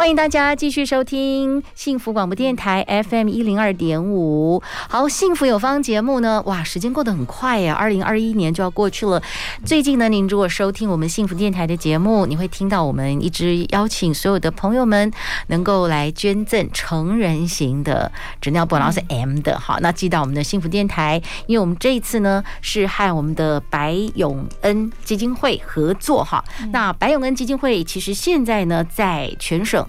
欢迎大家继续收听幸福广播电台 FM 一零二点五。好，幸福有方节目呢，哇，时间过得很快呀，二零二一年就要过去了。最近呢，您如果收听我们幸福电台的节目，你会听到我们一直邀请所有的朋友们能够来捐赠成人型的纸尿布，然后是 M 的，好，那寄到我们的幸福电台，因为我们这一次呢是和我们的白永恩基金会合作哈。那白永恩基金会其实现在呢在全省。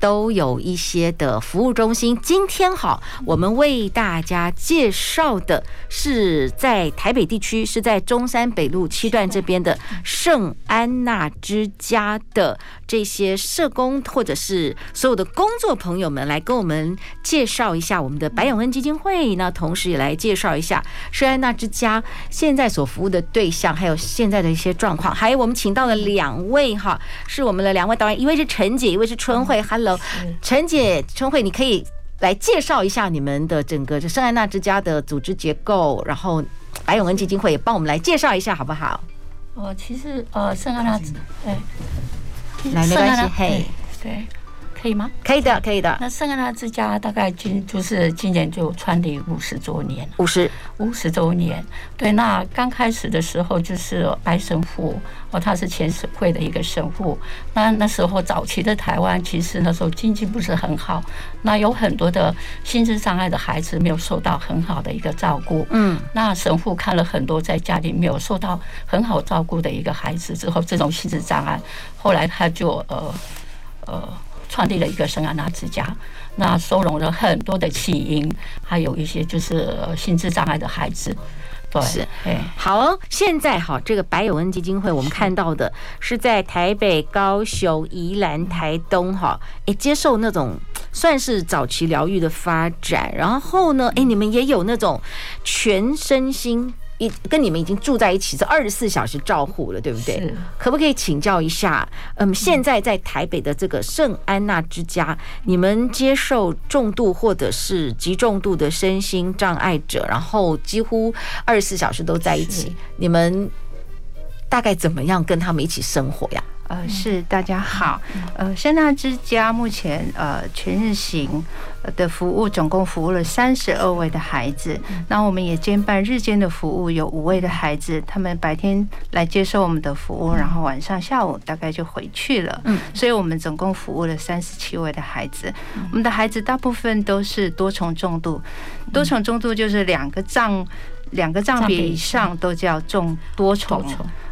都有一些的服务中心。今天好，我们为大家介绍的是在台北地区，是在中山北路七段这边的圣安娜之家的这些社工，或者是所有的工作朋友们，来跟我们介绍一下我们的白永恩基金会。那同时也来介绍一下圣安娜之家现在所服务的对象，还有现在的一些状况。还有我们请到了两位哈，是我们的两位导演，一位是陈姐，一位是春慧。Hello，陈姐、春慧，你可以来介绍一下你们的整个这圣安娜之家的组织结构，然后白永恩基金会也帮我们来介绍一下，好不好？哦，其实呃，圣安娜之对，来没关系，嘿，对。可以吗？可以的，可以的。那圣安娜之家大概今就是今年就创立五十周年，五十五十周年。对，那刚开始的时候就是白神父哦，他是前省会的一个神父。那那时候早期的台湾，其实那时候经济不是很好，那有很多的心智障碍的孩子没有受到很好的一个照顾。嗯，那神父看了很多在家里没有受到很好照顾的一个孩子之后，这种心智障碍，后来他就呃呃。创立了一个圣安娜之家，那收容了很多的弃婴，还有一些就是心智障碍的孩子。对，是，哎，好哦，现在哈，这个白友恩基金会，我们看到的是在台北、高雄、宜兰、台东哈，哎，接受那种算是早期疗愈的发展，然后呢，哎，你们也有那种全身心。一跟你们已经住在一起，是二十四小时照护了，对不对？可不可以请教一下？嗯，现在在台北的这个圣安娜之家，你们接受重度或者是极重度的身心障碍者，然后几乎二十四小时都在一起，你们大概怎么样跟他们一起生活呀？呃，是大家好，呃，圣安娜之家目前呃全日行的服务，总共服务了三十二位的孩子。那我们也兼办日间的服务，有五位的孩子，他们白天来接受我们的服务，然后晚上下午大概就回去了。嗯，所以我们总共服务了三十七位的孩子。我们的孩子大部分都是多重重度，多重重度就是两个障两个障别以上都叫重多重。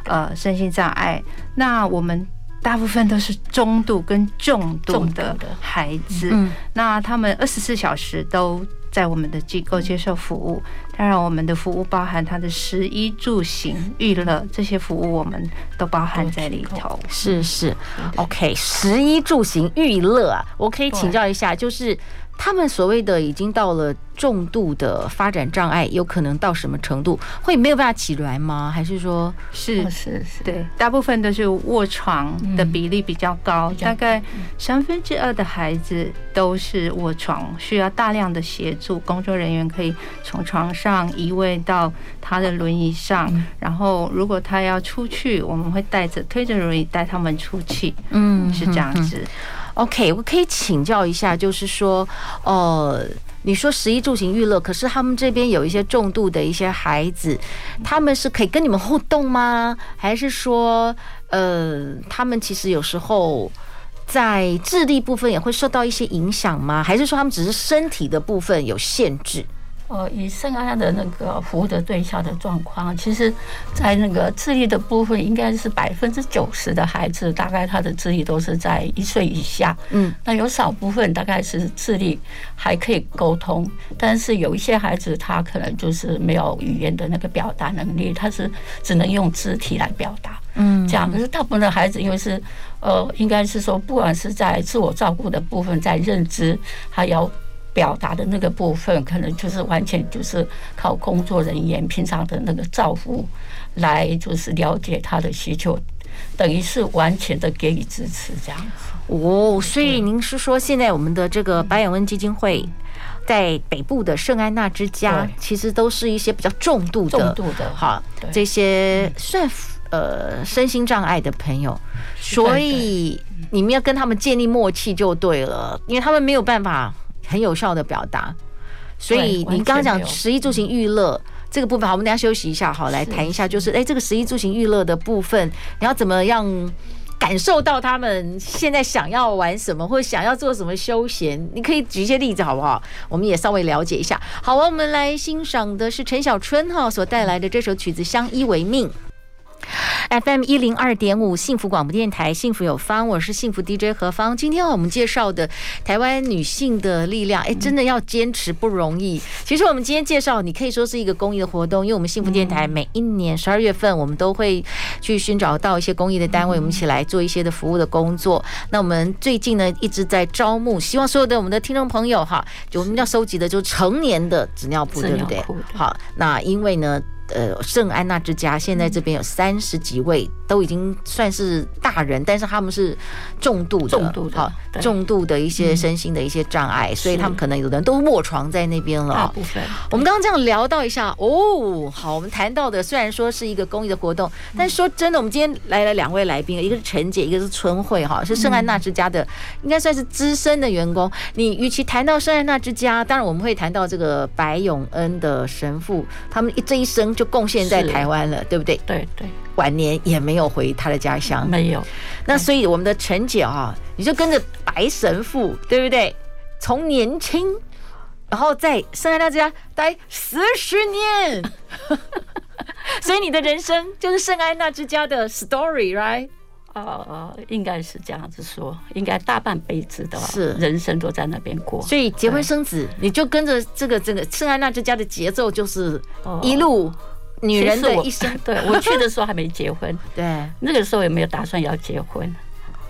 呃，身心障碍，那我们大部分都是中度跟重度的孩子，那他们二十四小时都在我们的机构接受服务。当然，我们的服务包含他的食衣住行娱乐这些服务，我们都包含在里头。是是，OK，食衣住行娱乐啊，我可以请教一下，就是。他们所谓的已经到了重度的发展障碍，有可能到什么程度？会没有办法起来吗？还是说是是是？对，大部分都是卧床的比例比较高，大概三分之二的孩子都是卧床，需要大量的协助。工作人员可以从床上移位到他的轮椅上，然后如果他要出去，我们会带着推着轮椅带他们出去。嗯，是这样子。OK，我可以请教一下，就是说，呃，你说十一住行娱乐，可是他们这边有一些重度的一些孩子，他们是可以跟你们互动吗？还是说，呃，他们其实有时候在智力部分也会受到一些影响吗？还是说他们只是身体的部分有限制？呃，以圣安娜的那个服务的对象的状况，其实，在那个智力的部分，应该是百分之九十的孩子，大概他的智力都是在一岁以下。嗯，那有少部分大概是智力还可以沟通，但是有一些孩子他可能就是没有语言的那个表达能力，他是只能用肢体来表达。嗯，这样。可是大部分的孩子，因为是呃，应该是说，不管是在自我照顾的部分，在认知还有。表达的那个部分，可能就是完全就是靠工作人员平常的那个照顾来，就是了解他的需求，等于是完全的给予支持这样子。哦，所以您是说，现在我们的这个白永恩基金会在北部的圣安娜之家，其实都是一些比较重度的、重度的，哈这些算呃身心障碍的朋友，所以你们要跟他们建立默契就对了，因为他们没有办法。很有效的表达，所以你刚刚讲十一住行娱乐这个部分，好，我们等下休息一下，好，来谈一下，就是哎，这个十一住行娱乐的部分，你要怎么样感受到他们现在想要玩什么，或者想要做什么休闲？你可以举一些例子，好不好？我们也稍微了解一下。好，我们来欣赏的是陈小春哈所带来的这首曲子《相依为命》。FM 一零二点五幸福广播电台，幸福有方，我是幸福 DJ 何方。今天我们介绍的台湾女性的力量，哎，真的要坚持不容易。其实我们今天介绍，你可以说是一个公益的活动，因为我们幸福电台每一年十二月份，我们都会去寻找到一些公益的单位，我们一起来做一些的服务的工作。那我们最近呢，一直在招募，希望所有的我们的听众朋友哈，就我们要收集的就是成年的纸尿布，对不对？好，那因为呢。呃，圣安娜之家现在这边有三十几位，都已经算是大人，但是他们是重度的，重度的，好，重度的一些身心的一些障碍，所以他们可能有的人都卧床在那边了。大部分。我们刚刚这样聊到一下，哦，好，我们谈到的虽然说是一个公益的活动，但说真的，我们今天来了两位来宾，一个是陈姐，一个是春慧，哈，是圣安娜之家的，应该算是资深的员工。你与其谈到圣安娜之家，当然我们会谈到这个白永恩的神父，他们一这一生。就贡献在台湾了，对不对？对对，晚年也没有回他的家乡，没有。那所以我们的陈姐啊，你就跟着白神父，对不对？从年轻，然后在圣安娜之家待四十年，所以你的人生就是圣安娜之家的 story，right？呃，应该是这样子说，应该大半辈子的是人生都在那边过。所以结婚生子，你就跟着这个这个圣安娜之家的节奏，就是一路女人的一生。对，我去的时候还没结婚，对，那个时候也没有打算要结婚。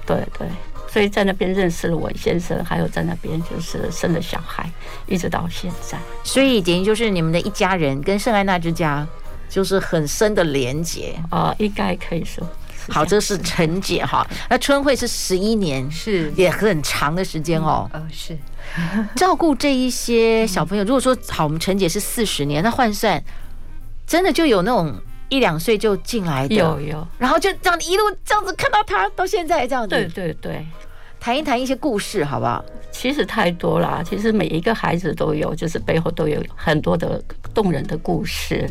对对，所以在那边认识了我先生，还有在那边就是生了小孩，一直到现在。所以等于就是你们的一家人跟圣安娜之家就是很深的连结啊，应该可以说。好，这是陈姐哈。那春慧是十一年，是也很长的时间哦。呃，是 照顾这一些小朋友。如果说好，我们陈姐是四十年，那换算真的就有那种一两岁就进来的，有有。然后就这样一路这样子看到他到现在这样子。对对对，谈一谈一些故事好不好？其实太多了，其实每一个孩子都有，就是背后都有很多的动人的故事。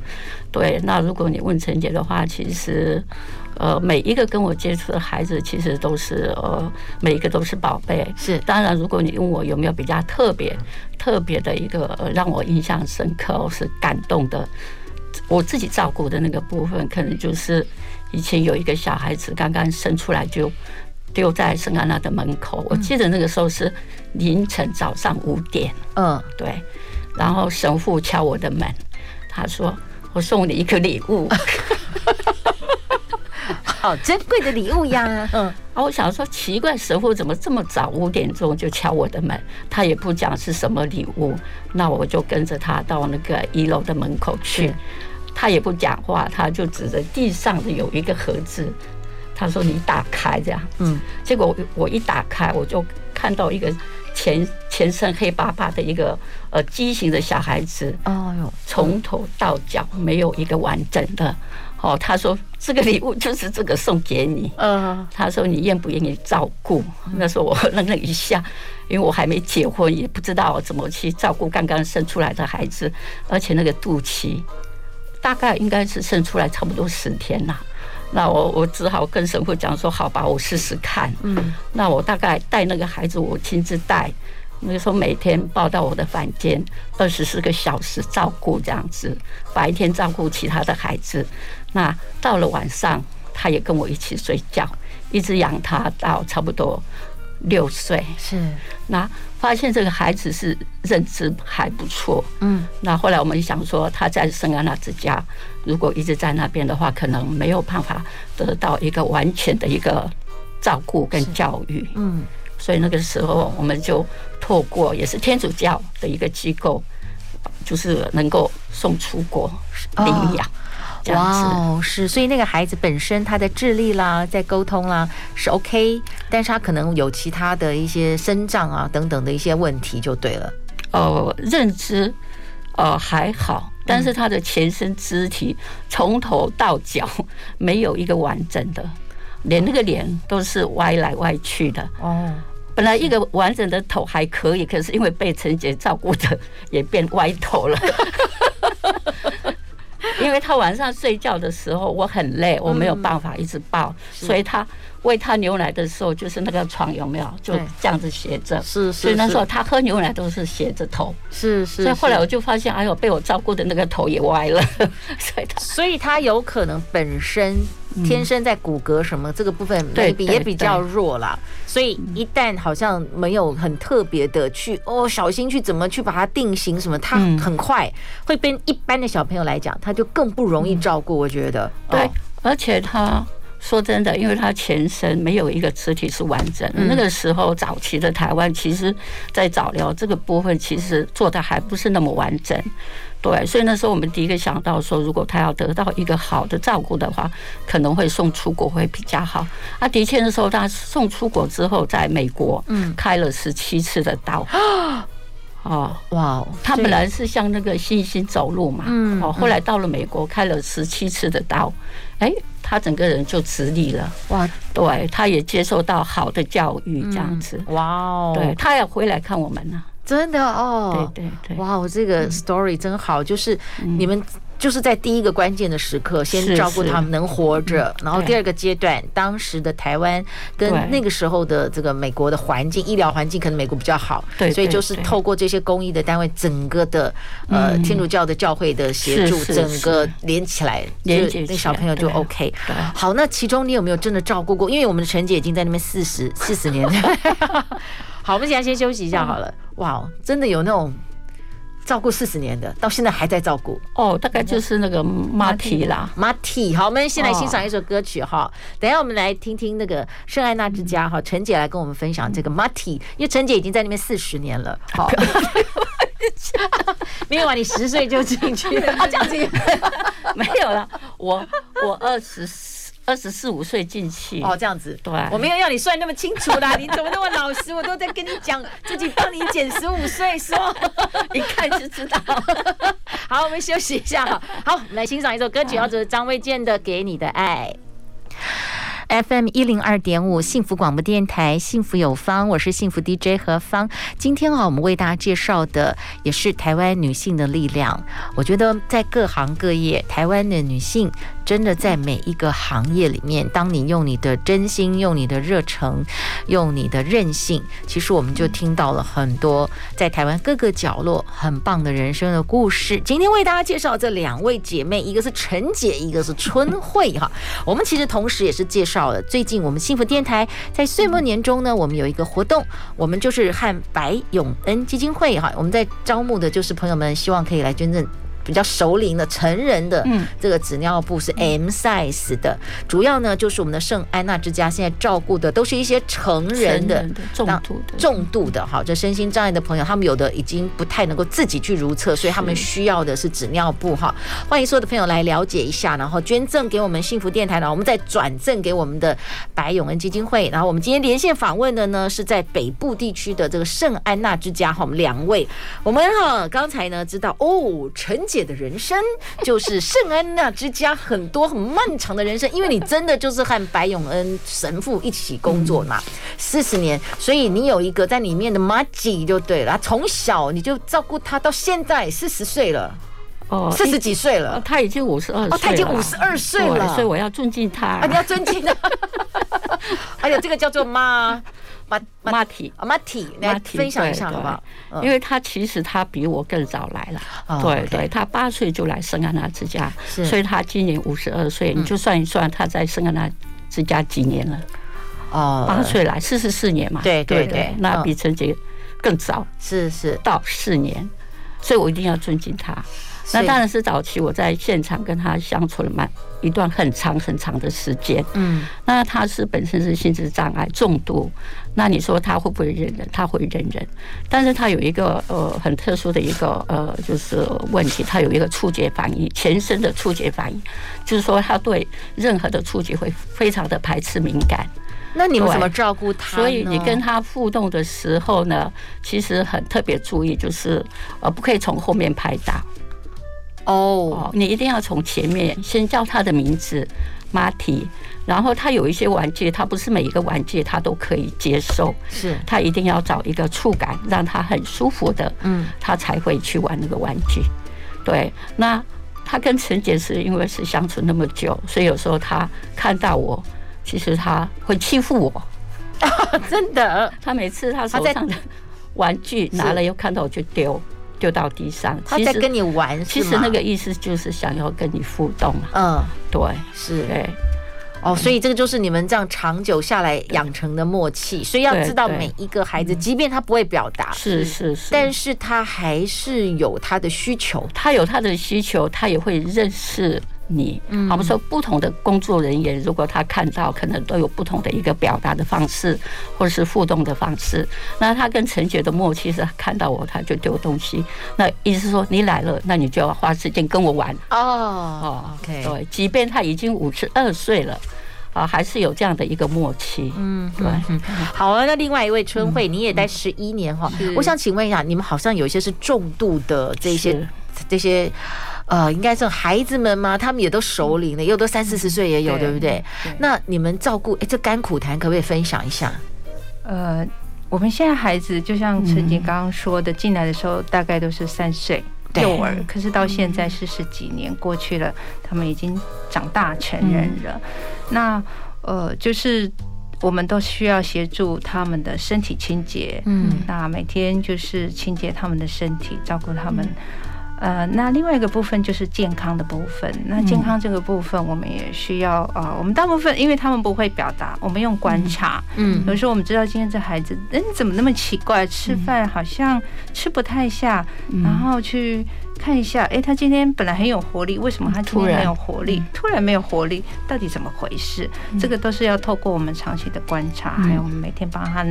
对，那如果你问陈姐的话，其实。呃，每一个跟我接触的孩子，其实都是呃，每一个都是宝贝。是，当然，如果你问我有没有比较特别、特别的一个、呃、让我印象深刻或是感动的，我自己照顾的那个部分，可能就是以前有一个小孩子刚刚生出来就丢在圣安娜的门口。我记得那个时候是凌晨早上五点，嗯，对，然后神父敲我的门，他说：“我送你一个礼物。”好珍贵的礼物呀！嗯，啊，我想说奇怪，神父怎么这么早五点钟就敲我的门？他也不讲是什么礼物，那我就跟着他到那个一楼的门口去。他也不讲话，他就指着地上的有一个盒子，他说：“你打开这样。”嗯，结果我一打开，我就看到一个全全身黑巴巴的一个呃畸形的小孩子。哦哟，从头到脚没有一个完整的。哦，他说这个礼物就是这个送给你。嗯，他说你愿不愿意照顾？那时候我愣了一下，因为我还没结婚，也不知道怎么去照顾刚刚生出来的孩子，而且那个肚脐大概应该是生出来差不多十天了。那我我只好跟神父讲说：“好吧，我试试看。”嗯，那我大概带那个孩子，我亲自带。那个时候每天抱到我的房间，二十四个小时照顾这样子，白天照顾其他的孩子。那到了晚上，他也跟我一起睡觉，一直养他到差不多六岁。是，那发现这个孩子是认知还不错。嗯，那后来我们想说，他在圣安娜之家，如果一直在那边的话，可能没有办法得到一个完全的一个照顾跟教育。嗯。所以那个时候，我们就透过也是天主教的一个机构，就是能够送出国领养，这样子。哇，是。所以那个孩子本身他的智力啦，在沟通啦是 OK，但是他可能有其他的一些生长啊等等的一些问题，就对了。呃，认知呃还好，但是他的全身肢体从头到脚没有一个完整的。连那个脸都是歪来歪去的哦。本来一个完整的头还可以，可是因为被陈姐照顾的，也变歪头了。因为他晚上睡觉的时候，我很累，我没有办法一直抱，所以他喂他牛奶的时候，就是那个床有没有就这样子斜着？是是。所以那时候他喝牛奶都是斜着头。是是。所以后来我就发现，哎呦，被我照顾的那个头也歪了。所以他，所以他有可能本身。天生在骨骼什么这个部分，maybe 也比较弱啦，所以一旦好像没有很特别的去哦，小心去怎么去把它定型什么，它很快会跟一般的小朋友来讲，他就更不容易照顾。我觉得，对，而且他说真的，因为他前身没有一个肢体是完整的。那个时候早期的台湾，其实在早疗这个部分，其实做的还不是那么完整。对，所以那时候我们第一个想到说，如果他要得到一个好的照顾的话，可能会送出国会比较好。啊，的确那时候他送出国之后，在美国，嗯，开了十七次的刀。哦，哇，他本来是像那个星星走路嘛，嗯，哦，后来到了美国开了十七次的刀，哎，他整个人就直立了。哇，对，他也接受到好的教育，这样子。哇哦，对，他要回来看我们呢。真的哦，对对对，哇，我这个 story 真好，就是你们就是在第一个关键的时刻，先照顾他们能活着，然后第二个阶段，当时的台湾跟那个时候的这个美国的环境，医疗环境可能美国比较好，对，所以就是透过这些公益的单位，整个的呃天主教的教会的协助，整个连起来，连那小朋友就 OK。好，那其中你有没有真的照顾过？因为我们的陈姐已经在那边四十四十年。好，我们现在先休息一下好了。哇，真的有那种照顾四十年的，到现在还在照顾哦。大概就是那个马蹄啦，马蹄。好，我们先来欣赏一首歌曲哈。等一下我们来听听那个圣安娜之家哈，陈姐来跟我们分享这个马蹄，因为陈姐已经在那边四十年了。好，没有啊，你十岁就进去了 啊？这样子 没有了，我我二十四。二十四五岁进去哦，这样子，对，我没有要你算那么清楚啦，你怎么那么老实？我都在跟你讲，自己帮你减十五岁，说 一看就知道。好，我们休息一下，好，好，我们来欣赏一首歌曲，叫做张卫健的《给你的爱》。FM 一零二点五幸福广播电台，幸福有方，我是幸福 DJ 何芳。今天啊，我们为大家介绍的也是台湾女性的力量。我觉得在各行各业，台湾的女性。真的在每一个行业里面，当你用你的真心、用你的热诚、用你的韧性，其实我们就听到了很多在台湾各个角落很棒的人生的故事。今天为大家介绍这两位姐妹，一个是陈姐，一个是春慧哈。我们其实同时也是介绍了最近我们幸福电台在岁末年终呢，我们有一个活动，我们就是和白永恩基金会哈，我们在招募的就是朋友们，希望可以来捐赠。比较熟龄的成人的这个纸尿布是 M size 的，主要呢就是我们的圣安娜之家现在照顾的都是一些成人的重度的重度的哈，这身心障碍的朋友，他们有的已经不太能够自己去如厕，所以他们需要的是纸尿布哈。欢迎所有的朋友来了解一下，然后捐赠给我们幸福电台，然后我们再转赠给我们的白永恩基金会。然后我们今天连线访问的呢是在北部地区的这个圣安娜之家哈，我们两位，我们哈刚才呢知道哦，陈姐。的人生 就是圣安娜之家很多很漫长的人生，因为你真的就是和白永恩神父一起工作嘛，四十年，所以你有一个在里面的麻吉就对了。从小你就照顾他到现在四十岁了，哦，四十几岁了，他已经五十二，哦，他已经五十二岁了，所以我要尊敬他，啊，你要尊敬他。哎呀，这个叫做妈。马马蹄啊马蹄来分享一下好不好？因为他其实他比我更早来了，对对，他八岁就来圣安娜之家，所以他今年五十二岁，你就算一算他在圣安娜之家几年了？哦，八岁来四十四年嘛，对对对，那比陈杰更早，是是。到四年，所以我一定要尊敬他。那当然是早期我在现场跟他相处了蛮一段很长很长的时间。嗯，那他是本身是心智障碍重度，那你说他会不会认人？他会认人，但是他有一个呃很特殊的一个呃就是问题，他有一个触觉反应，全身的触觉反应，就是说他对任何的触觉会非常的排斥敏感。那你们怎么照顾他？所以你跟他互动的时候呢，其实很特别注意，就是呃不可以从后面拍打。哦，你一定要从前面先叫他的名字，Marty，然后他有一些玩具，他不是每一个玩具他都可以接受，是。他一定要找一个触感让他很舒服的，嗯，他才会去玩那个玩具。对，那他跟陈姐是因为是相处那么久，所以有时候他看到我，其实他会欺负我，真的，他每次他手上的玩具拿了又看到我就丢。丢到地上，他在跟你玩，其实那个意思就是想要跟你互动。嗯，对，是，对，哦，所以这个就是你们这样长久下来养成的默契。所以要知道每一个孩子，即便他不会表达，是是是，但是他还是有他的需求，他有他的需求，他也会认识。你，好比说不同的工作人员，如果他看到，可能都有不同的一个表达的方式，或者是互动的方式。那他跟陈杰的默契是，看到我他就丢东西。那意思是说，你来了，那你就要花时间跟我玩。哦哦，OK，对，即便他已经五十二岁了，啊，还是有这样的一个默契。嗯，对。好啊，那另外一位春慧，你也待十一年哈。我想请问一下，你们好像有一些是重度的这些这些。呃，应该是孩子们嘛？他们也都熟龄了，又都三四十岁也有，对不对？那你们照顾，哎，这甘苦谈可不可以分享一下？呃，我们现在孩子就像陈姐刚刚说的，进来的时候大概都是三岁幼儿，可是到现在是十几年过去了，他们已经长大成人了。那呃，就是我们都需要协助他们的身体清洁，嗯，那每天就是清洁他们的身体，照顾他们。呃，那另外一个部分就是健康的部分。那健康这个部分，我们也需要呃，我们大部分因为他们不会表达，我们用观察。嗯，有时候我们知道今天这孩子，哎，怎么那么奇怪？吃饭好像吃不太下，然后去看一下，哎，他今天本来很有活力，为什么他突然没有活力？突然没有活力，到底怎么回事？这个都是要透过我们长期的观察，还有我们每天帮他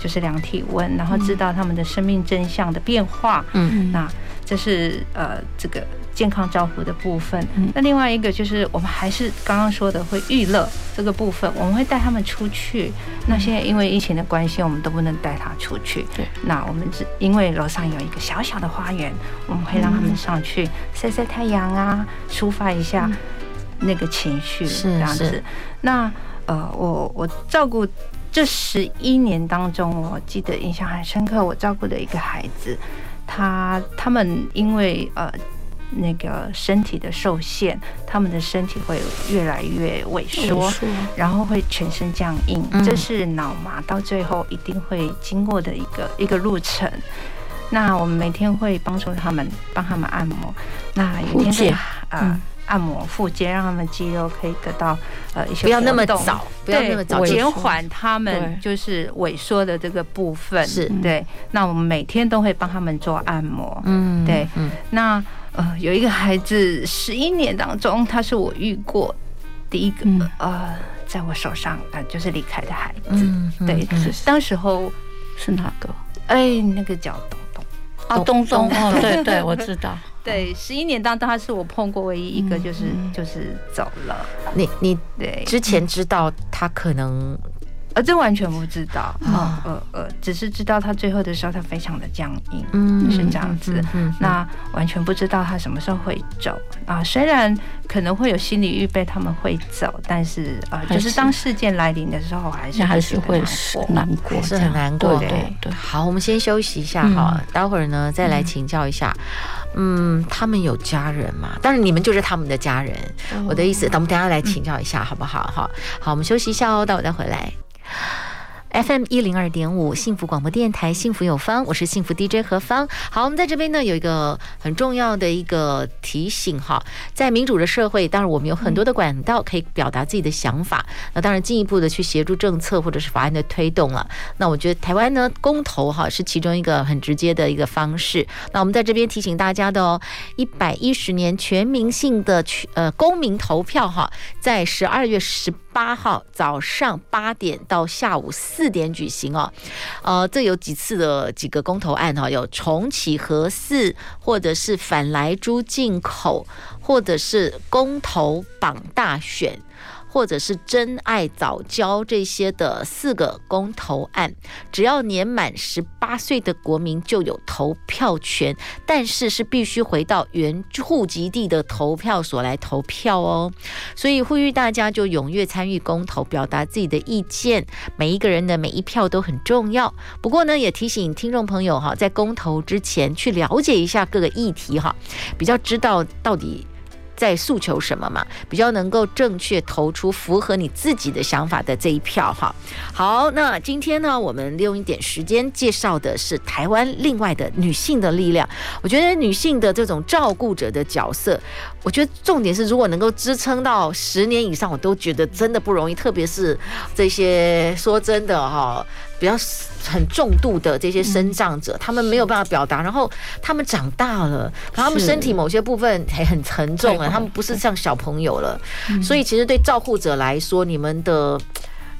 就是量体温，然后知道他们的生命真相的变化。嗯，那。这是呃这个健康照护的部分。那另外一个就是我们还是刚刚说的会娱乐这个部分，我们会带他们出去。那现在因为疫情的关系，我们都不能带他出去。对。那我们只因为楼上有一个小小的花园，我们会让他们上去晒晒太阳啊，抒发一下那个情绪。是这样子。那呃，我我照顾这十一年当中，我记得印象很深刻，我照顾的一个孩子。他他们因为呃那个身体的受限，他们的身体会越来越萎缩，然后会全身僵硬，这是脑麻到最后一定会经过的一个一个路程。那我们每天会帮助他们，帮他们按摩。那有一天啊。按摩腹肌，让他们肌肉可以得到呃一些不要那么早，不要那么早，减缓他们就是萎缩的这个部分。是对。那我们每天都会帮他们做按摩。嗯，对。那呃，有一个孩子，十一年当中，他是我遇过第一个呃，在我手上呃就是离开的孩子。嗯，对。当时候是哪个？哎，那个叫东东啊，东东哦，对 对，我知道。对，十一年当中，他是我碰过唯一一个，就是、嗯、就是走了。你你对之前知道他可能。呃，这完全不知道，呃呃呃，只是知道他最后的时候，他非常的僵硬，嗯，是这样子。那完全不知道他什么时候会走啊。虽然可能会有心理预备，他们会走，但是啊，就是当事件来临的时候，还是还是会难过，是很难过。对对。好，我们先休息一下哈，待会儿呢再来请教一下。嗯，他们有家人嘛？当然，你们就是他们的家人。我的意思，等我们等下来请教一下，好不好？哈，好，我们休息一下哦，待会儿再回来。FM 一零二点五幸福广播电台，幸福有方，我是幸福 DJ 何芳。好，我们在这边呢有一个很重要的一个提醒哈，在民主的社会，当然我们有很多的管道可以表达自己的想法。那当然进一步的去协助政策或者是法案的推动了。那我觉得台湾呢公投哈是其中一个很直接的一个方式。那我们在这边提醒大家的哦，一百一十年全民性的呃公民投票哈，在十二月十八号早上八点到下午四。点举行哦，呃，这有几次的几个公投案哈，有重启核四，或者是反莱猪进口，或者是公投榜大选。或者是真爱早教这些的四个公投案，只要年满十八岁的国民就有投票权，但是是必须回到原户籍地的投票所来投票哦。所以呼吁大家就踊跃参与公投，表达自己的意见。每一个人的每一票都很重要。不过呢，也提醒听众朋友哈，在公投之前去了解一下各个议题哈，比较知道到底。在诉求什么嘛？比较能够正确投出符合你自己的想法的这一票哈。好，那今天呢，我们利用一点时间介绍的是台湾另外的女性的力量。我觉得女性的这种照顾者的角色，我觉得重点是如果能够支撑到十年以上，我都觉得真的不容易。特别是这些说真的哈。比较很重度的这些生障者，他们没有办法表达，然后他们长大了，然后他们身体某些部分还很沉重啊，他们不是像小朋友了，所以其实对照护者来说，你们的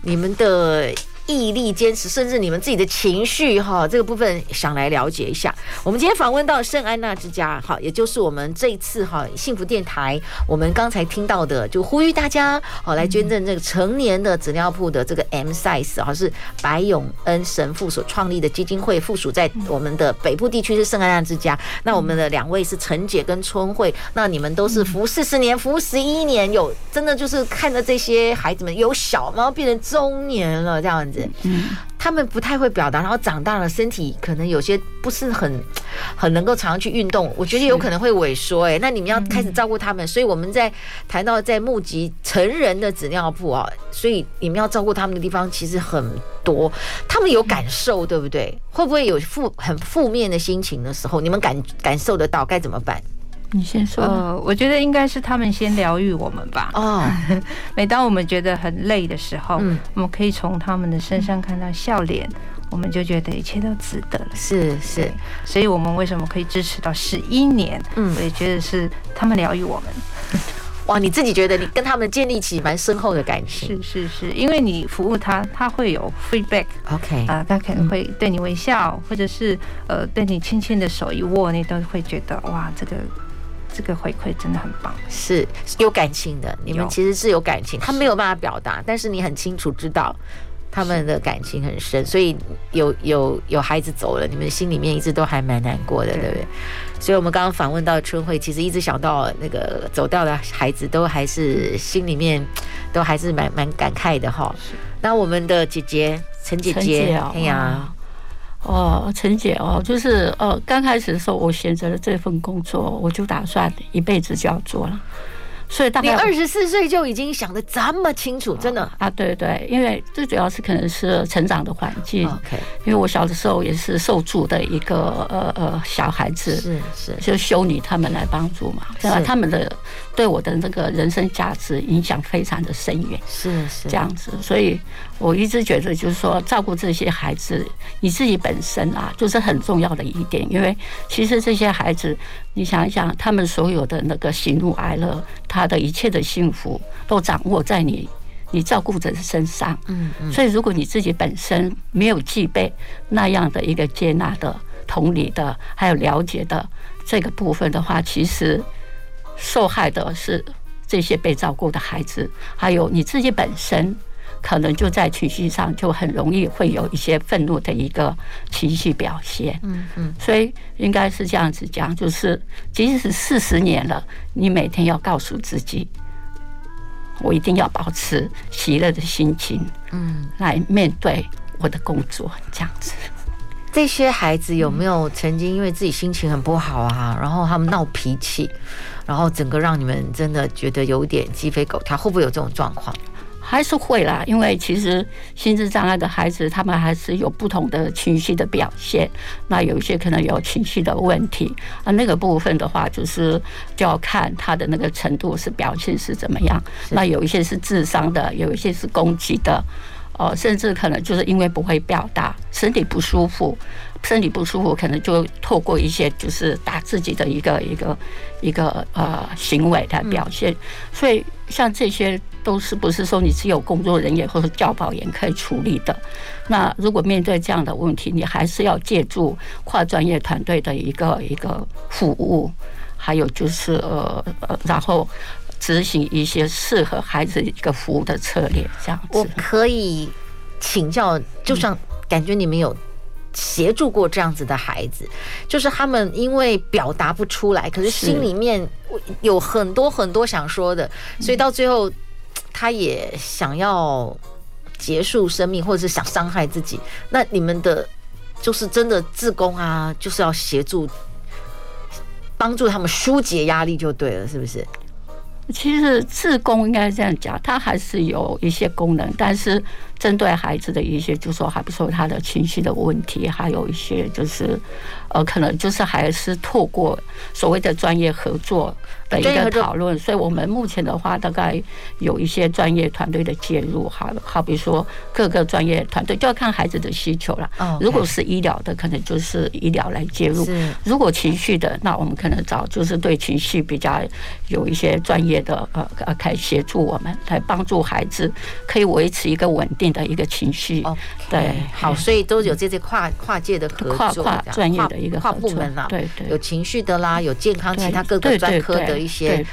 你们的。毅力坚持，甚至你们自己的情绪哈，这个部分想来了解一下。我们今天访问到圣安娜之家好，也就是我们这一次哈幸福电台，我们刚才听到的，就呼吁大家好来捐赠这个成年的纸尿布的这个 M size 哈，是白永恩神父所创立的基金会，附属在我们的北部地区是圣安娜之家。那我们的两位是陈姐跟春慧，那你们都是服四十年，服十一年，有真的就是看着这些孩子们由小然后变成中年了这样子。嗯，他们不太会表达，然后长大了，身体可能有些不是很很能够常常去运动，我觉得有可能会萎缩。哎，那你们要开始照顾他们，所以我们在谈到在募集成人的纸尿布啊，所以你们要照顾他们的地方其实很多，他们有感受，对不对？会不会有负很负面的心情的时候，你们感感受得到该怎么办？你先说。呃，我觉得应该是他们先疗愈我们吧。哦，每当我们觉得很累的时候，嗯，我们可以从他们的身上看到笑脸，我们就觉得一切都值得了。是是，所以我们为什么可以支持到十一年？嗯，我也觉得是他们疗愈我们。哇，你自己觉得你跟他们建立起蛮深厚的感情？是是是，因为你服务他，他会有 feedback。OK 啊，他可能会对你微笑，或者是呃，对你轻轻的手一握，你都会觉得哇，这个。这个回馈真的很棒，是有感情的。你们其实是有感情，他没有办法表达，但是你很清楚知道他们的感情很深，所以有有有孩子走了，你们心里面一直都还蛮难过的，对不对？所以我们刚刚访问到春慧，其实一直想到那个走掉的孩子，都还是心里面都还是蛮蛮感慨的哈。那我们的姐姐陈姐姐，哎呀。哦，陈姐哦，就是呃，刚开始的时候，我选择了这份工作，我就打算一辈子就要做了。所以大概你二十四岁就已经想的这么清楚，真的啊？对对，因为最主要是可能是成长的环境。OK，因为我小的时候也是受助的一个呃呃小孩子，是是，就修女他们来帮助嘛，对吧？他们的对我的那个人生价值影响非常的深远，是是这样子。所以我一直觉得，就是说照顾这些孩子，你自己本身啊，就是很重要的一点。因为其实这些孩子，你想一想，他们所有的那个喜怒哀乐，他。的一切的幸福都掌握在你你照顾者的身上，嗯嗯，所以如果你自己本身没有具备那样的一个接纳的、同理的，还有了解的这个部分的话，其实受害的是这些被照顾的孩子，还有你自己本身，可能就在情绪上就很容易会有一些愤怒的一个情绪表现，嗯嗯，所以应该是这样子讲，就是即使四十年了，你每天要告诉自己，我一定要保持喜乐的心情，嗯，来面对我的工作，这样子。这些孩子有没有曾经因为自己心情很不好啊，然后他们闹脾气，然后整个让你们真的觉得有点鸡飞狗跳，会不会有这种状况？还是会啦，因为其实心智障碍的孩子，他们还是有不同的情绪的表现。那有一些可能有情绪的问题啊，那个部分的话，就是就要看他的那个程度是表现是怎么样。那有一些是智商的，有一些是攻击的，哦，甚至可能就是因为不会表达，身体不舒服，身体不舒服，可能就透过一些就是打自己的一个一个一个呃行为来表现。所以像这些。都是不是说你只有工作人员或者教保员可以处理的？那如果面对这样的问题，你还是要借助跨专业团队的一个一个服务，还有就是呃呃，然后执行一些适合孩子一个服务的策略，这样子。我可以请教，就像感觉你们有协助过这样子的孩子，就是他们因为表达不出来，可是心里面有很多很多想说的，所以到最后。他也想要结束生命，或者是想伤害自己。那你们的就是真的自宫啊，就是要协助帮助他们疏解压力就对了，是不是？其实自宫应该这样讲，它还是有一些功能，但是针对孩子的一些，就是说，还不说他的情绪的问题，还有一些就是呃，可能就是还是透过所谓的专业合作。的一个讨论，所以我们目前的话，大概有一些专业团队的介入，好，好比说各个专业团队就要看孩子的需求了。如果是医疗的，可能就是医疗来介入；如果情绪的，那我们可能找就是对情绪比较有一些专业的呃呃，可以协助我们来帮助孩子可以维持一个稳定的一个情绪。对，好，所以都有这些跨跨界的合作，跨跨专业的一个跨部门啦，对对，有情绪的啦，有健康其他各个专科的。一些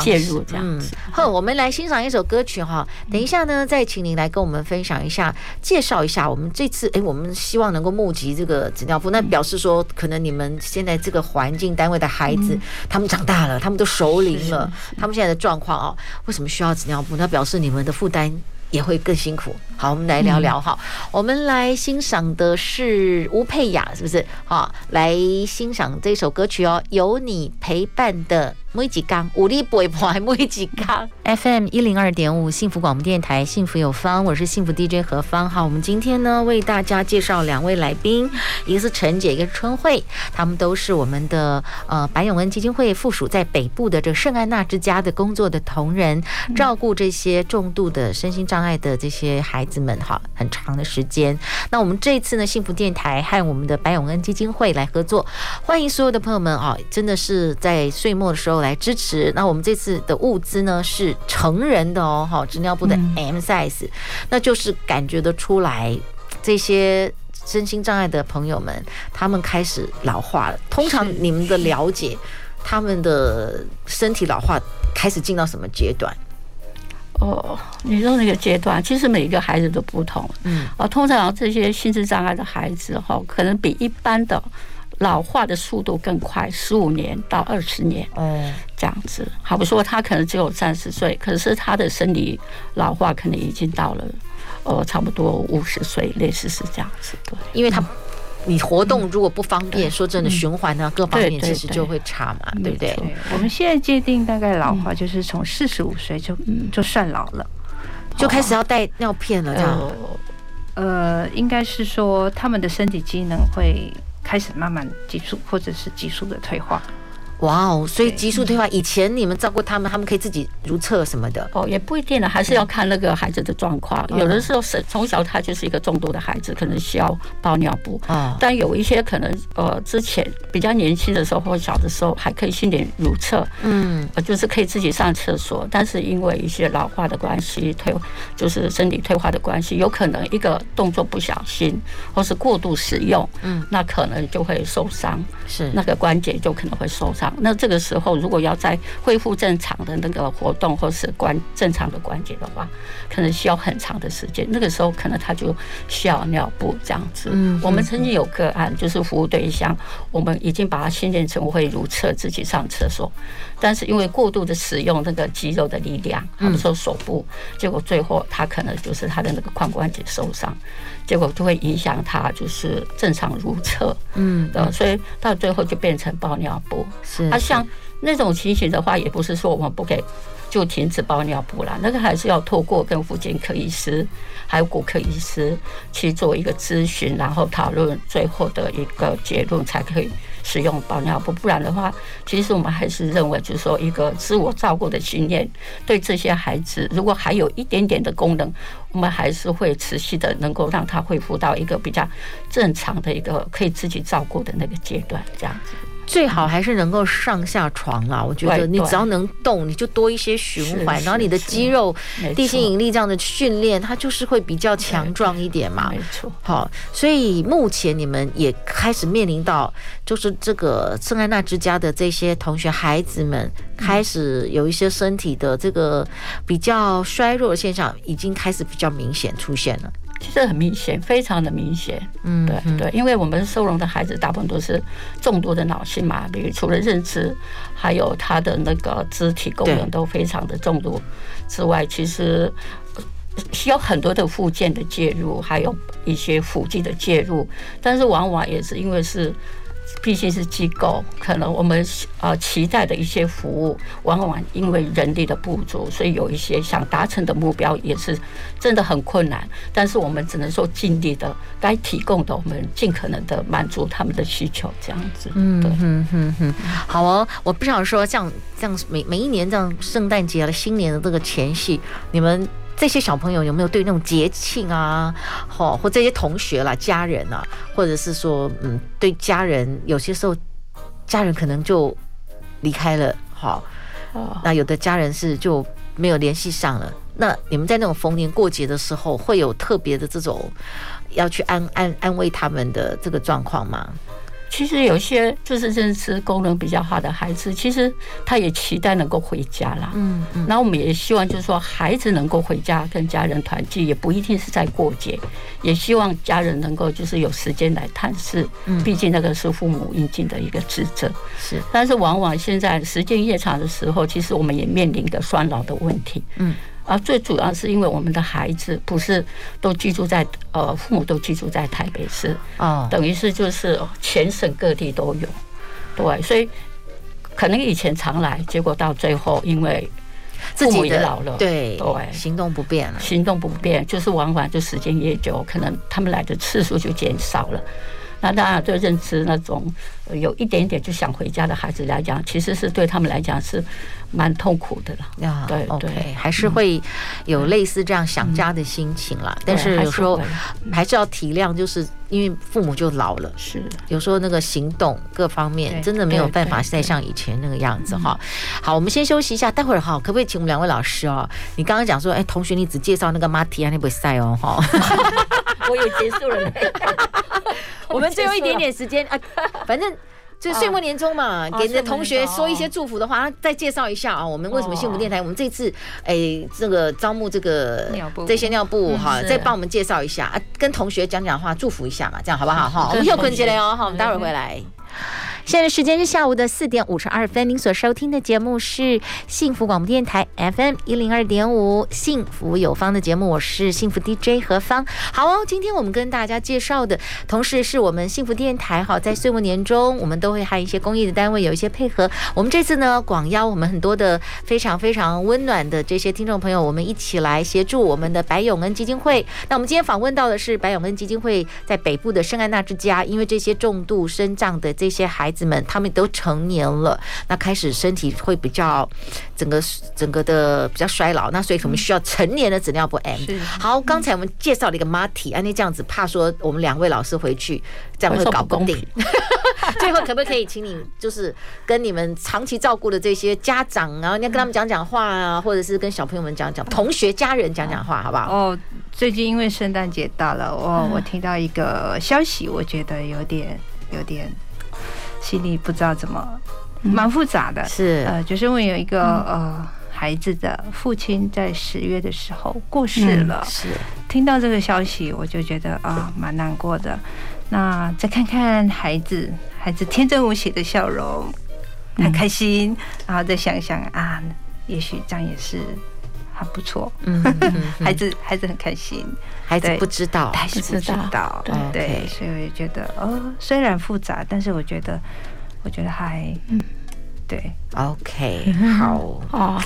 介入这样子。好，我们来欣赏一首歌曲哈。等一下呢，再请您来跟我们分享一下，介绍一下我们这次哎，我们希望能够募集这个纸尿布。那表示说，可能你们现在这个环境单位的孩子，他们长大了，他们都熟龄了，他们现在的状况啊，为什么需要纸尿布？那表示你们的负担也会更辛苦。好，我们来聊聊哈。我们来欣赏的是吴佩雅，是不是？好，来欣赏这首歌曲哦，有你陪伴的。每一天，有你陪伴，每一天。FM 一零二点五，幸福广播电台，幸福有方，我是幸福 DJ 何芳。好，我们今天呢为大家介绍两位来宾，一个是陈姐，一个是春慧，他们都是我们的呃白永恩基金会附属在北部的这个圣安娜之家的工作的同仁，照顾这些重度的身心障碍的这些孩子们哈，很长的时间。那我们这一次呢，幸福电台和我们的白永恩基金会来合作，欢迎所有的朋友们啊，真的是在岁末的时候。来支持，那我们这次的物资呢是成人的哦，哈，纸尿布的 M size，那就是感觉得出来，这些身心障碍的朋友们，他们开始老化了。通常你们的了解，他们的身体老化开始进到什么阶段？哦，你说那个阶段，其实每一个孩子都不同，嗯，啊，通常这些心智障碍的孩子哈，可能比一般的。老化的速度更快，十五年到二十年，嗯，这样子。好比说，他可能只有三十岁，可是他的生理老化可能已经到了，呃，差不多五十岁，类似是这样子。对，因为他你活动如果不方便，说真的，循环呢各方面其实就会差嘛，对不对？我们现在界定大概老化就是从四十五岁就就算老了，就开始要带尿片了，这样。呃，应该是说他们的身体机能会。开始慢慢急速或者是急速的退化。哇哦！所以急速退化，以前你们照顾他们，他们可以自己如厕什么的哦，也不一定了，还是要看那个孩子的状况。有的时候是从小他就是一个重度的孩子，可能需要包尿布啊。但有一些可能呃，之前比较年轻的时候或小的时候还可以训练如厕，嗯，就是可以自己上厕所。但是因为一些老化的关系，退就是身体退化的关系，有可能一个动作不小心或是过度使用，嗯，那可能就会受伤，是那个关节就可能会受伤。那这个时候，如果要再恢复正常的那个活动，或是关正常的关节的话，可能需要很长的时间。那个时候，可能他就需要尿布这样子。嗯，我们曾经有个案，就是服务对象，我们已经把他训练成会如厕，自己上厕所，但是因为过度的使用那个肌肉的力量，比如说手部，结果最后他可能就是他的那个髋关节受伤。结果就会影响他，就是正常如厕，嗯，所以到最后就变成包尿布。是，啊，像那种情形的话，也不是说我们不给就停止包尿布了。那个还是要透过跟妇产科医师还有骨科医师去做一个咨询，然后讨论最后的一个结论，才可以使用包尿布。不然的话，其实我们还是认为，就是说一个自我照顾的经验，对这些孩子，如果还有一点点的功能，我们还是会持续的能够让他恢复到一个比较正常的一个可以自己照顾的那个阶段，这样子。最好还是能够上下床啦，我觉得你只要能动，你就多一些循环，然后你的肌肉、地心引力这样的训练，它就是会比较强壮一点嘛。没错。好，所以目前你们也开始面临到，就是这个圣安娜之家的这些同学孩子们，开始有一些身体的这个比较衰弱的现象，已经开始比较明显出现了。其实很明显，非常的明显。嗯，对对，因为我们收容的孩子大部分都是重度的脑性麻痹，除了认知，还有他的那个肢体功能都非常的重度之外，其实需要很多的附件的介入，还有一些辅剂的介入，但是往往也是因为是。毕竟是机构，可能我们呃期待的一些服务，往往因为人力的不足，所以有一些想达成的目标也是真的很困难。但是我们只能说尽力的，该提供的我们尽可能的满足他们的需求，这样子。嗯，嗯嗯嗯，好哦，我不想说像像每每一年这样圣诞节了、新年的这个前夕，你们。这些小朋友有没有对那种节庆啊，好，或这些同学啦、家人啊，或者是说，嗯，对家人，有些时候家人可能就离开了，好，那有的家人是就没有联系上了。那你们在那种逢年过节的时候，会有特别的这种要去安安安慰他们的这个状况吗？其实有些就是认知功能比较好的孩子，其实他也期待能够回家啦。嗯嗯。那我们也希望就是说，孩子能够回家跟家人团聚，也不一定是在过节，也希望家人能够就是有时间来探视。嗯。毕竟那个是父母应尽的一个职责。是。但是往往现在时间越长的时候，其实我们也面临一个双老的问题。嗯。啊，最主要是因为我们的孩子不是都居住在呃，父母都居住在台北市啊，等于是就是全省各地都有，对，所以可能以前常来，结果到最后因为父母也老了，对对，行动不便了，行动不便，就是往往就时间越久，可能他们来的次数就减少了。那当然，对认知那种有一点点就想回家的孩子来讲，其实是对他们来讲是蛮痛苦的了。对，OK，还是会有类似这样想家的心情啦。但是有时候还是要体谅，就是因为父母就老了，是有时候那个行动各方面真的没有办法再像以前那个样子哈。好，我们先休息一下，待会儿哈，可不可以请我们两位老师哦？你刚刚讲说，哎，同学，你只介绍那个马提亚那不会赛哦，哈。我有结束了。我们最后一点点时间 啊，反正就岁末年终嘛，给你的同学说一些祝福的话，再介绍一下啊，我们为什么幸福电台？我们这次哎，这个招募这个这些尿布哈，再帮我们介绍一下啊，跟同学讲讲话，祝福一下嘛，这样好不好？哈，我们又困起来哦，好，我们待会儿回来。现在时间是下午的四点五十二分，您所收听的节目是幸福广播电台 FM 一零二点五，幸福有方的节目，我是幸福 DJ 何芳。好哦，今天我们跟大家介绍的同时是我们幸福电台哈，在岁末年终，我们都会和一些公益的单位有一些配合。我们这次呢，广邀我们很多的非常非常温暖的这些听众朋友，我们一起来协助我们的白永恩基金会。那我们今天访问到的是白永恩基金会在北部的圣安娜之家，因为这些重度身障的这些孩子。们他们都成年了，那开始身体会比较整个整个的比较衰老，那所以可能需要成年的纸尿布 M。好，刚才我们介绍了一个 Marty，安妮这样子，怕说我们两位老师回去这样会搞不定。最后可不可以请你就是跟你们长期照顾的这些家长，然后你要跟他们讲讲话啊，或者是跟小朋友们讲讲，同学家人讲讲话，好不好？哦，最近因为圣诞节到了，哦我听到一个消息，我觉得有点有点。心里不知道怎么，蛮复杂的。是呃，就是因为有一个呃孩子的父亲在十月的时候过世了。是听到这个消息，我就觉得啊，蛮难过的。那再看看孩子，孩子天真无邪的笑容，很开心。然后再想想啊，也许这样也是很不错。嗯，孩子孩子很开心，孩子不知道，孩子不知道。对，所以我就觉得哦，虽然复杂，但是我觉得。我觉得还，嗯，对，OK，好，哦，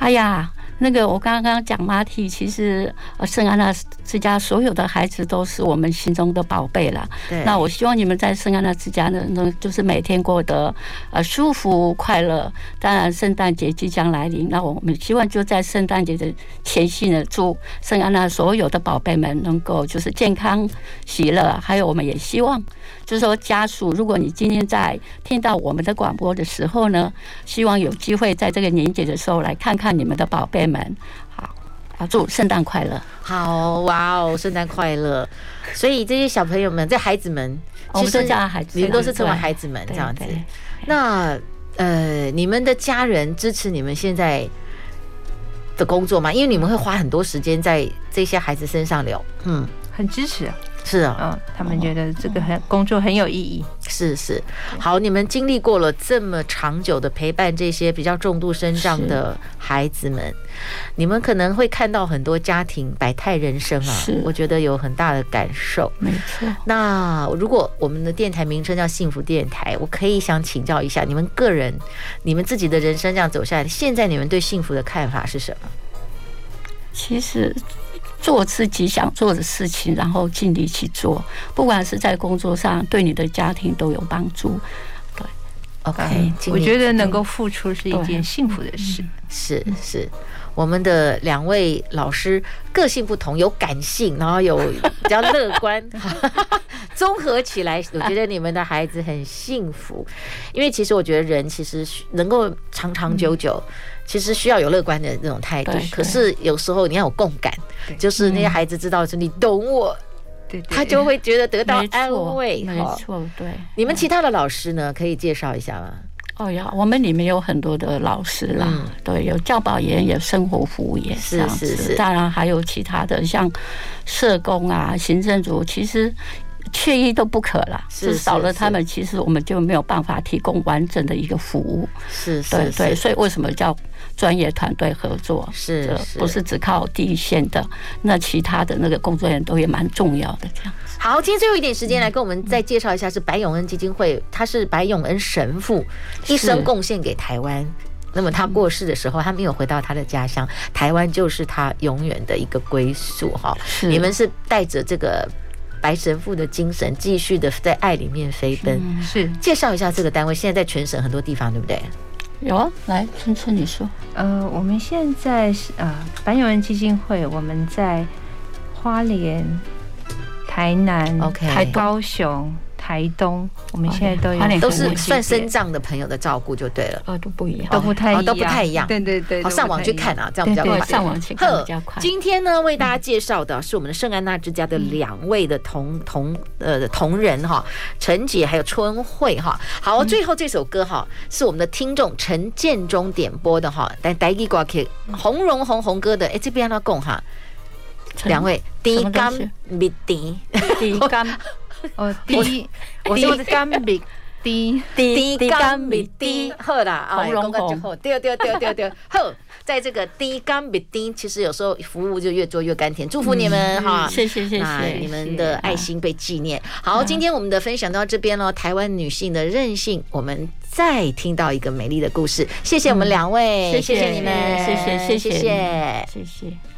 哎呀。那个我刚刚讲马蹄，其实呃圣安娜之家所有的孩子都是我们心中的宝贝了。对。那我希望你们在圣安娜之家呢，能就是每天过得呃舒服快乐。当然，圣诞节即将来临，那我们希望就在圣诞节的前夕呢，祝圣安娜所有的宝贝们能够就是健康喜乐。还有，我们也希望就是说家属，如果你今天在听到我们的广播的时候呢，希望有机会在这个年节的时候来看看你们的宝贝们好，啊，祝圣诞快乐！好哇哦，圣诞快乐！所以这些小朋友们，这孩子们，其实叫孩子，你们都是称为孩子们这样子。那呃，你们的家人支持你们现在的工作吗？因为你们会花很多时间在这些孩子身上聊，嗯，很支持。是啊，嗯，他们觉得这个很工作很有意义。是是，好，你们经历过了这么长久的陪伴，这些比较重度身障的孩子们，你们可能会看到很多家庭百态人生啊。是，我觉得有很大的感受。没错。那如果我们的电台名称叫幸福电台，我可以想请教一下，你们个人，你们自己的人生这样走下来，现在你们对幸福的看法是什么？其实。做自己想做的事情，然后尽力去做，不管是在工作上，对你的家庭都有帮助。对，OK，我觉得能够付出是一件幸福的事。是是，我们的两位老师个性不同，有感性，然后有比较乐观，综合起来，我觉得你们的孩子很幸福。因为其实我觉得人其实能够长长久久。其实需要有乐观的那种态度，可是有时候你要有共感，就是那些孩子知道是你懂我，对，他就会觉得得到安慰。没错，对。你们其他的老师呢？可以介绍一下吗？哦呀，我们里面有很多的老师啦，对，有教保员，有生活服务员，是是是，当然还有其他的像社工啊、行政组，其实。缺一都不可了，是少了他们，其实我们就没有办法提供完整的一个服务。是，对对，所以为什么叫专业团队合作？是，不是只靠第一线的，那其他的那个工作人员都也蛮重要的。这样。好，今天最后一点时间来跟我们再介绍一下，是白永恩基金会，他是白永恩神父，一生贡献给台湾。那么他过世的时候，他没有回到他的家乡，台湾就是他永远的一个归宿。哈，你们是带着这个。白神父的精神，继续的在爱里面飞奔。是，介绍一下这个单位，现在在全省很多地方，对不对？有啊，来，春春你说。呃，我们现在是呃白永恩基金会，我们在花莲、台南、OK、台高雄。台东，我们现在都有，都是算身障的朋友的照顾就对了，啊，都不一样，都不太都不太一样，对对对，好，上网去看啊，这样比较快，上网去看比较快。今天呢，为大家介绍的是我们的圣安娜之家的两位的同同呃同仁哈，陈姐还有春慧哈。好，最后这首歌哈是我们的听众陈建中点播的哈，但台语歌曲红荣红红歌的，哎，这边要讲哈，两位低甘蜜甜，低甘。哦，低，我说的甘蜜低，低甘蜜低，好啦，红龙红，对对对对对，好，在这个低甘蜜低，其实有时候服务就越做越甘甜，祝福你们哈，谢谢谢谢，你们的爱心被纪念。好，今天我们的分享到这边了，台湾女性的韧性，我们再听到一个美丽的故事，谢谢我们两位，谢谢。你们，谢谢。谢谢。谢谢。